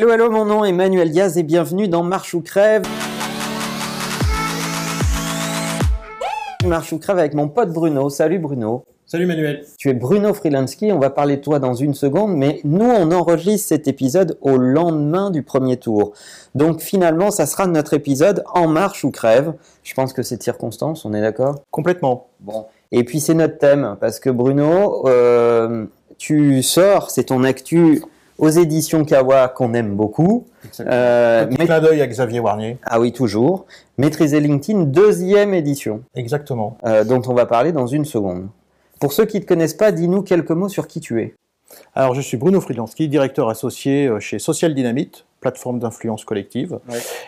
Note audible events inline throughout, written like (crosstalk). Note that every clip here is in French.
Hello, hello, mon nom est Emmanuel Diaz et bienvenue dans Marche ou Crève. Marche ou Crève avec mon pote Bruno. Salut Bruno. Salut Manuel. Tu es Bruno Frilansky, on va parler de toi dans une seconde, mais nous on enregistre cet épisode au lendemain du premier tour. Donc finalement ça sera notre épisode en marche ou crève. Je pense que c'est de circonstance, on est d'accord? Complètement. Bon. Et puis c'est notre thème, parce que Bruno, euh, tu sors, c'est ton actu aux éditions Kawa qu'on aime beaucoup. Euh, Petit clin d'œil à Xavier Warnier. Ah oui, toujours. Maîtriser LinkedIn, deuxième édition. Exactement. Euh, dont on va parler dans une seconde. Pour ceux qui ne te connaissent pas, dis-nous quelques mots sur qui tu es. Alors, je suis Bruno Friedlanski, directeur associé euh, chez Social Dynamite, plateforme d'influence collective.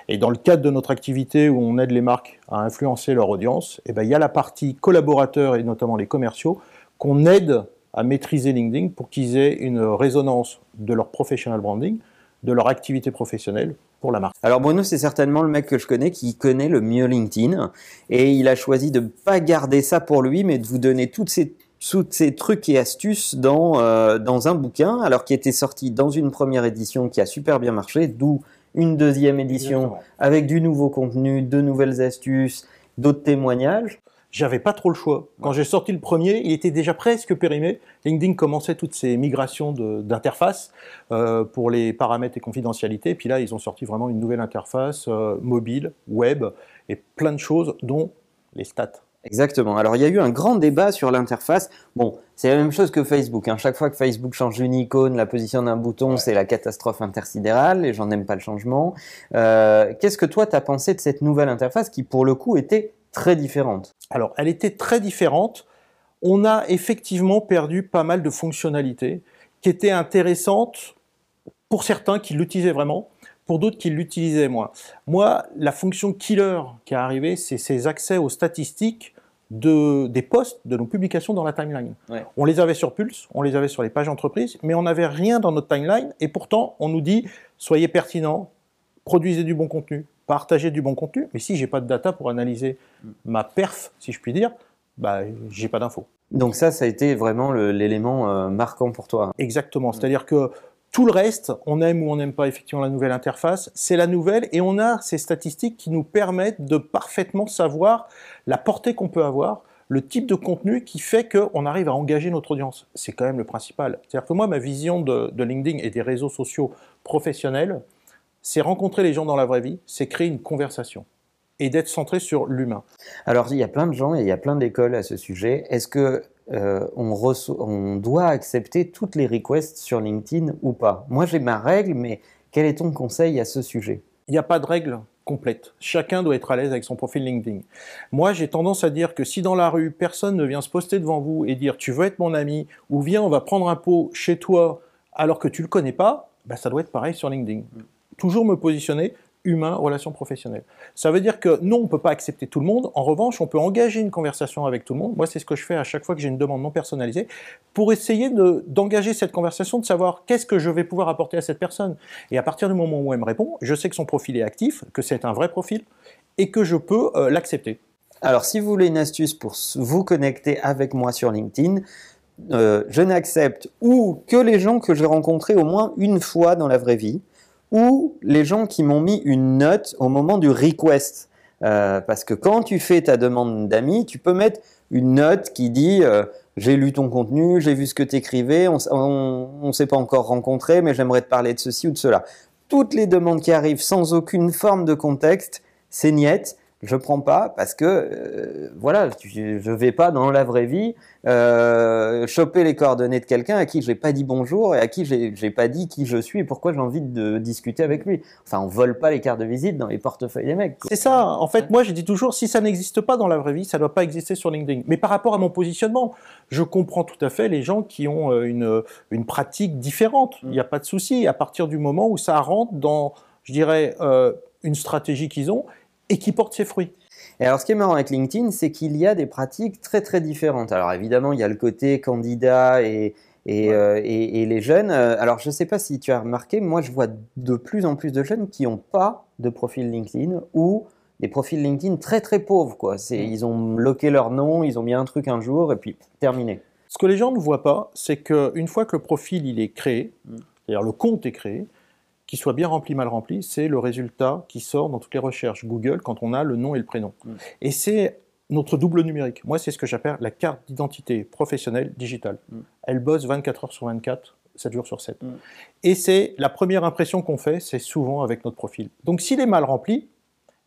Et dans le cadre de notre activité où on aide les marques à influencer leur audience, eh ben, il y a la partie collaborateurs et notamment les commerciaux qu'on aide à maîtriser LinkedIn pour qu'ils aient une résonance de leur professional branding, de leur activité professionnelle pour la marque. Alors Bruno, c'est certainement le mec que je connais qui connaît le mieux LinkedIn et il a choisi de ne pas garder ça pour lui, mais de vous donner toutes ces toutes ces trucs et astuces dans, euh, dans un bouquin, alors qui était sorti dans une première édition qui a super bien marché, d'où une deuxième édition avec du nouveau contenu, de nouvelles astuces, d'autres témoignages. J'avais pas trop le choix. Quand j'ai sorti le premier, il était déjà presque périmé. LinkedIn commençait toutes ces migrations d'interface euh, pour les paramètres et confidentialité. Puis là, ils ont sorti vraiment une nouvelle interface euh, mobile, web et plein de choses, dont les stats. Exactement. Alors il y a eu un grand débat sur l'interface. Bon, c'est la même chose que Facebook. Hein. Chaque fois que Facebook change une icône, la position d'un bouton, c'est la catastrophe intersidérale. Les gens n'aiment pas le changement. Euh, Qu'est-ce que toi, tu as pensé de cette nouvelle interface qui, pour le coup, était très différente Alors, elle était très différente. On a effectivement perdu pas mal de fonctionnalités qui étaient intéressantes pour certains qui l'utilisaient vraiment pour d'autres qui l'utilisaient moins. Moi, la fonction killer qui est arrivée, c'est ces accès aux statistiques de, des posts, de nos publications dans la timeline. On les avait sur Pulse, on les avait sur les pages entreprises, mais on n'avait rien dans notre timeline, et pourtant on nous dit soyez pertinents, produisez du bon contenu, partagez du bon contenu, mais si j'ai pas de data pour analyser ma perf, si je puis dire, bah, j'ai pas d'infos. Donc ça, ça a été vraiment l'élément euh, marquant pour toi. Exactement. C'est-à-dire que tout le reste, on aime ou on n'aime pas effectivement la nouvelle interface, c'est la nouvelle et on a ces statistiques qui nous permettent de parfaitement savoir la portée qu'on peut avoir, le type de contenu qui fait qu'on arrive à engager notre audience. C'est quand même le principal. C'est-à-dire que moi, ma vision de, de LinkedIn et des réseaux sociaux professionnels, c'est rencontrer les gens dans la vraie vie, c'est créer une conversation et d'être centré sur l'humain. Alors, il y a plein de gens et il y a plein d'écoles à ce sujet. Est-ce que euh, on, doit accepter toutes les requests sur LinkedIn ou pas? Moi, j'ai ma règle, mais quel est ton conseil à ce sujet? Il n'y a pas de règle complète. Chacun doit être à l'aise avec son profil LinkedIn. Moi, j'ai tendance à dire que si dans la rue, personne ne vient se poster devant vous et dire tu veux être mon ami ou viens, on va prendre un pot chez toi alors que tu le connais pas, bah, ça doit être pareil sur LinkedIn. Toujours me positionner humain, relation professionnelle. Ça veut dire que non, on ne peut pas accepter tout le monde. En revanche, on peut engager une conversation avec tout le monde. Moi, c'est ce que je fais à chaque fois que j'ai une demande non personnalisée, pour essayer d'engager cette conversation, de savoir qu'est-ce que je vais pouvoir apporter à cette personne. Et à partir du moment où elle me répond, je sais que son profil est actif, que c'est un vrai profil, et que je peux euh, l'accepter. Alors, si vous voulez une astuce pour vous connecter avec moi sur LinkedIn, euh, je n'accepte ou que les gens que j'ai rencontrés au moins une fois dans la vraie vie, ou les gens qui m'ont mis une note au moment du request. Euh, parce que quand tu fais ta demande d'amis, tu peux mettre une note qui dit euh, j'ai lu ton contenu, j'ai vu ce que tu écrivais, on ne s'est pas encore rencontré, mais j'aimerais te parler de ceci ou de cela. Toutes les demandes qui arrivent sans aucune forme de contexte, c'est niette je prends pas parce que euh, voilà, je vais pas dans la vraie vie euh, choper les coordonnées de quelqu'un à qui j'ai pas dit bonjour et à qui j'ai pas dit qui je suis et pourquoi j'ai envie de discuter avec lui. Enfin, on vole pas les cartes de visite dans les portefeuilles des mecs. C'est ça. En fait, moi, j'ai dit toujours, si ça n'existe pas dans la vraie vie, ça doit pas exister sur LinkedIn. Mais par rapport à mon positionnement, je comprends tout à fait les gens qui ont euh, une, une pratique différente. Il n'y a pas de souci. À partir du moment où ça rentre dans, je dirais, euh, une stratégie qu'ils ont et qui porte ses fruits. Et alors, ce qui est marrant avec LinkedIn, c'est qu'il y a des pratiques très très différentes. Alors, évidemment, il y a le côté candidat et, et, euh, et, les jeunes. Euh, alors, je ne sais pas si tu as remarqué, moi, je vois de plus en plus de jeunes qui n'ont pas de profil LinkedIn ou des profils LinkedIn très très pauvres. Quoi. Mm. Ils ont bloqué leur nom, ils ont mis un truc un jour et puis terminé. Ce que les gens ne voient pas, c'est qu'une fois que le profil il est créé, mm. c'est-à-dire le compte est créé, qu'il soit bien rempli, mal rempli, c'est le résultat qui sort dans toutes les recherches Google quand on a le nom et le prénom. Mm. Et c'est notre double numérique. Moi, c'est ce que j'appelle la carte d'identité professionnelle digitale. Mm. Elle bosse 24 heures sur 24, 7 jours sur 7. Mm. Et c'est la première impression qu'on fait, c'est souvent avec notre profil. Donc s'il est mal rempli,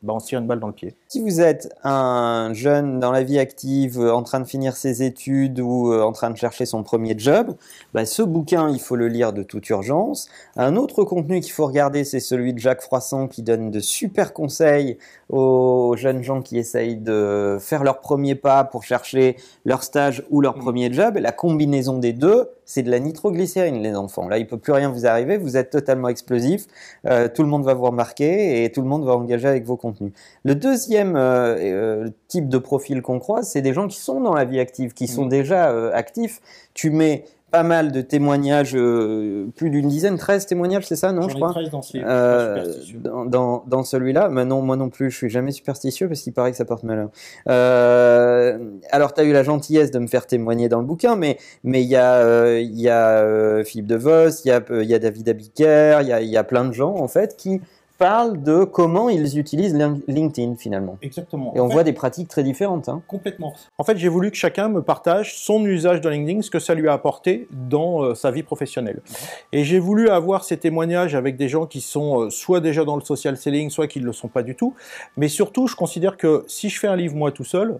ben, on se tire une balle dans le pied. Si vous êtes un jeune dans la vie active, euh, en train de finir ses études ou euh, en train de chercher son premier job, bah, ce bouquin, il faut le lire de toute urgence. Un autre contenu qu'il faut regarder, c'est celui de Jacques Froissant qui donne de super conseils aux jeunes gens qui essayent de faire leur premier pas pour chercher leur stage ou leur premier job. Et la combinaison des deux, c'est de la nitroglycérine, les enfants. Là, il peut plus rien vous arriver, vous êtes totalement explosif, euh, tout le monde va vous remarquer et tout le monde va engager avec vos contenus. Le deuxième euh, euh, type de profil qu'on croise, c'est des gens qui sont dans la vie active, qui sont Mm. déjà euh, actifs. Tu mets pas mal de témoignages, euh, plus d'une dizaine, 13 témoignages, c'est ça, non, je crois euh, dans, dans, dans celui-là, mais non, moi non plus, je suis jamais superstitieux parce qu'il paraît que ça porte malheur. Euh, alors, tu as eu la gentillesse de me faire témoigner dans le bouquin, mais mais il y a il y a Philippe De Vos, il y a y a David Abiker, il y a il y a plein de gens en fait qui parlent de comment ils utilisent Lin- LinkedIn finalement. Exactement. Et on En fait, voit des pratiques très différentes. Hein. Complètement. En fait, j'ai voulu que chacun me partage son usage de LinkedIn, ce que ça lui a apporté dans euh, sa vie professionnelle. Et j'ai voulu avoir ces témoignages avec des gens qui sont euh, soit déjà dans le social selling, soit qui ne le sont pas du tout. Mais surtout, je considère que si je fais un livre moi tout seul,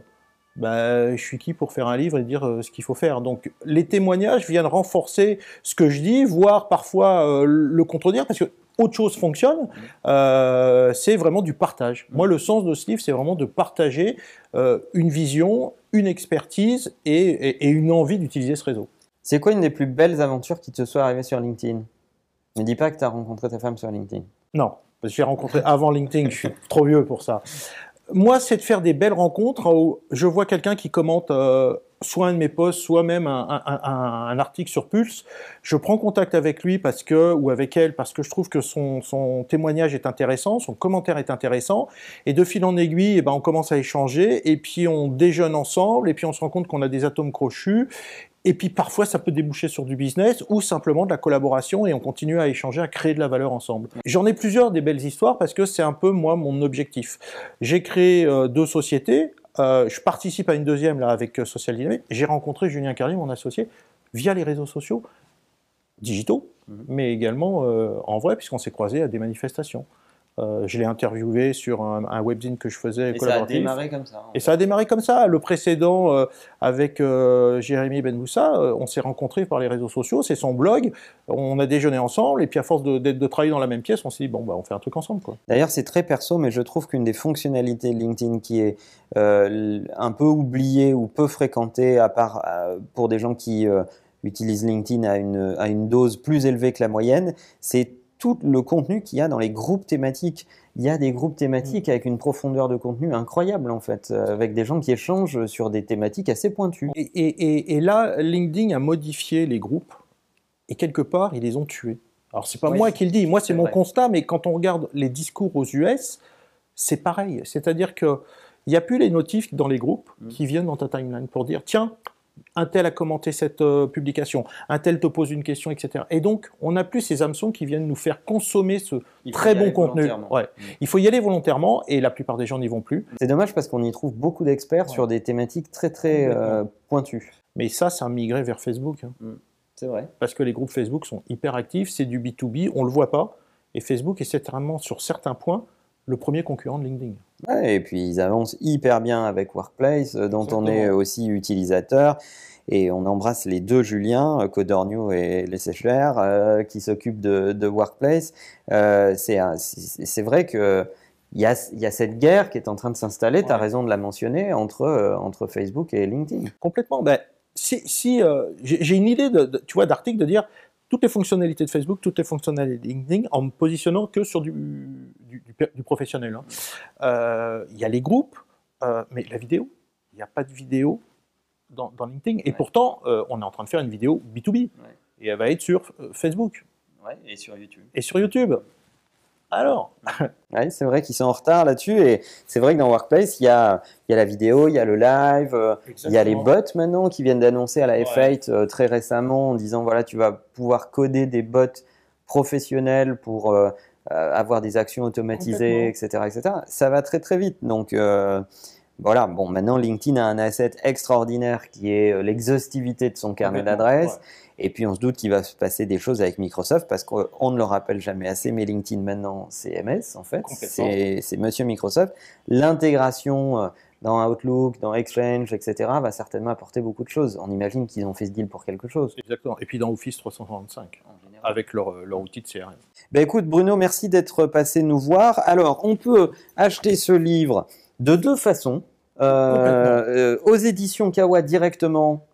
bah, je suis qui pour faire un livre et dire euh, ce qu'il faut faire. Donc, les témoignages viennent renforcer ce que je dis, voire parfois euh, le contredire, parce que autre chose fonctionne. Euh, c'est vraiment du partage. Moi, le sens de ce livre, c'est vraiment de partager euh, une vision, une expertise et, et- et une envie d'utiliser ce réseau. C'est quoi une des plus belles aventures qui te soit arrivée sur LinkedIn? Ne dis pas que tu as rencontré ta femme sur LinkedIn. Non, parce que j'ai rencontré avant LinkedIn, je suis (laughs) trop vieux pour ça. Moi, c'est de faire des belles rencontres où je vois quelqu'un qui commente euh, soit un de mes posts, soit même un, article sur Pulse. Je prends contact avec lui parce que, ou avec elle parce que je trouve que son, son témoignage est intéressant, son commentaire est intéressant. Et de fil en aiguille, eh ben, on commence à échanger et puis on déjeune ensemble et puis on se rend compte qu'on a des atomes crochus. Et puis parfois, ça peut déboucher sur du business ou simplement de la collaboration et on continue à échanger, à créer de la valeur ensemble. J'en ai plusieurs des belles histoires parce que c'est un peu moi mon objectif. J'ai créé euh, deux sociétés. Euh, je participe à une deuxième là avec euh, Social Dynamic. J'ai rencontré Julien Carlier, mon associé, via les réseaux sociaux digitaux, Mhm. mais également euh, en vrai puisqu'on s'est croisés à des manifestations. Euh, je l'ai interviewé sur un, un webzine que je faisais Et ça a démarré comme ça. Et ça a démarré comme ça. Le précédent, euh, avec euh, Jérémy Benmoussa, euh, on s'est rencontrés par les réseaux sociaux, c'est son blog, on a déjeuné ensemble, et puis à force de, de- de travailler dans la même pièce, on s'est dit, bon, bah, on fait un truc ensemble. Quoi. D'ailleurs, c'est très perso, mais je trouve qu'une des fonctionnalités de LinkedIn qui est euh, un peu oubliée ou peu fréquentée, à part euh, pour des gens qui euh, utilisent LinkedIn à une, à une dose plus élevée que la moyenne, c'est tout le contenu qu'il y a dans les groupes thématiques. Il y a des groupes thématiques avec une profondeur de contenu incroyable, en fait, euh, avec des gens qui échangent sur des thématiques assez pointues. Et, et- et- et là, LinkedIn a modifié les groupes, et quelque part, ils les ont tués. Alors, c'est pas moi qui le dis, moi, c'est mon vrai. constat, mais quand on regarde les discours aux US, c'est pareil. C'est-à-dire que il n'y a plus les notifs dans les groupes Mm. qui viennent dans ta timeline pour dire tiens, un tel a commenté cette euh, publication, un tel te pose une question, etc. Et donc, on n'a plus ces hameçons qui viennent nous faire consommer ce très bon contenu. Ouais. Mm. Il faut y aller volontairement, et la plupart des gens n'y vont plus. C'est dommage parce qu'on y trouve beaucoup d'experts Ouais. sur des thématiques très très euh, pointues. Mais ça, ça a migré vers Facebook. hein. C'est vrai. parce que les groupes Facebook sont hyper actifs, c'est du B2B, on ne le voit pas, et Facebook est certainement sur certains points le premier concurrent de LinkedIn. Ouais, et puis ils avancent hyper bien avec Workplace, euh, dont on est aussi utilisateur. Et on embrasse les deux Julien, euh, Codornio et Les Séchères, euh, qui s'occupent de, de Workplace. Euh, c'est vrai que il y a, il y a cette guerre qui est en train de s'installer, tu as Ouais. raison de la mentionner, entre, euh, entre Facebook et LinkedIn. Complètement. Ben, si si euh, j'ai j'ai une idée de, de- tu vois, d'article de dire toutes les fonctionnalités de Facebook, toutes les fonctionnalités de LinkedIn, en me positionnant que sur du, du, professionnel. hein. Euh, Il y a les groupes, euh, mais la vidéo, il n'y a pas de vidéo dans, dans LinkedIn. Et Ouais. pourtant, euh, on est en train de faire une vidéo B2B. Ouais. Et elle va être sur Facebook Ouais, et sur YouTube. et sur YouTube. Alors, (laughs) Ouais, c'est vrai qu'ils sont en retard là-dessus. Et c'est vrai que dans Workplace, il y a, il y a la vidéo, il y a le live, Il y a les bots maintenant qui viennent d'annoncer à la Ouais. F8 euh, très récemment en disant voilà, tu vas pouvoir coder des bots professionnels pour euh, avoir des actions automatisées, etc., etc. Ça va très très vite. Donc euh, voilà, bon, maintenant LinkedIn a un asset extraordinaire qui est euh, l'exhaustivité de son carnet d'adresses. ouais. Et puis on se doute qu'il va se passer des choses avec Microsoft parce qu'on ne le rappelle jamais assez, mais LinkedIn maintenant c'est MS en fait, c'est Monsieur Microsoft. L'intégration euh, dans Outlook, dans Exchange, etc. va certainement apporter beaucoup de choses. On imagine qu'ils ont fait ce deal pour quelque chose. Exactement. Et puis dans Office 365, en général. Avec leur, leur outil de CRM. Ben écoute Bruno, merci d'être passé nous voir. Alors on peut acheter ce livre de deux façons. Euh, euh, aux éditions Kawa directement,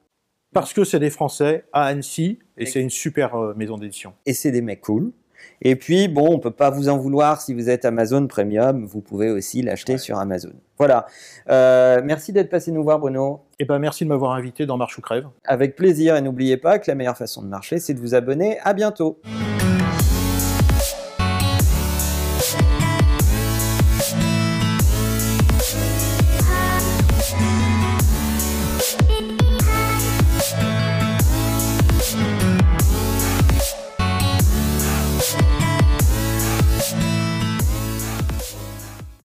Parce que c'est des Français à Annecy, et c'est une super euh, maison d'édition. et c'est des mecs cool. Et puis, bon, on peut pas vous en vouloir si vous êtes Amazon Premium, vous pouvez aussi l'acheter Ouais. sur Amazon. Voilà. Euh, merci d'être passé nous voir, Bruno. Et ben merci de m'avoir invité dans Marche ou Crève. Avec plaisir, et n'oubliez pas que la meilleure façon de marcher, c'est de vous abonner. À bientôt.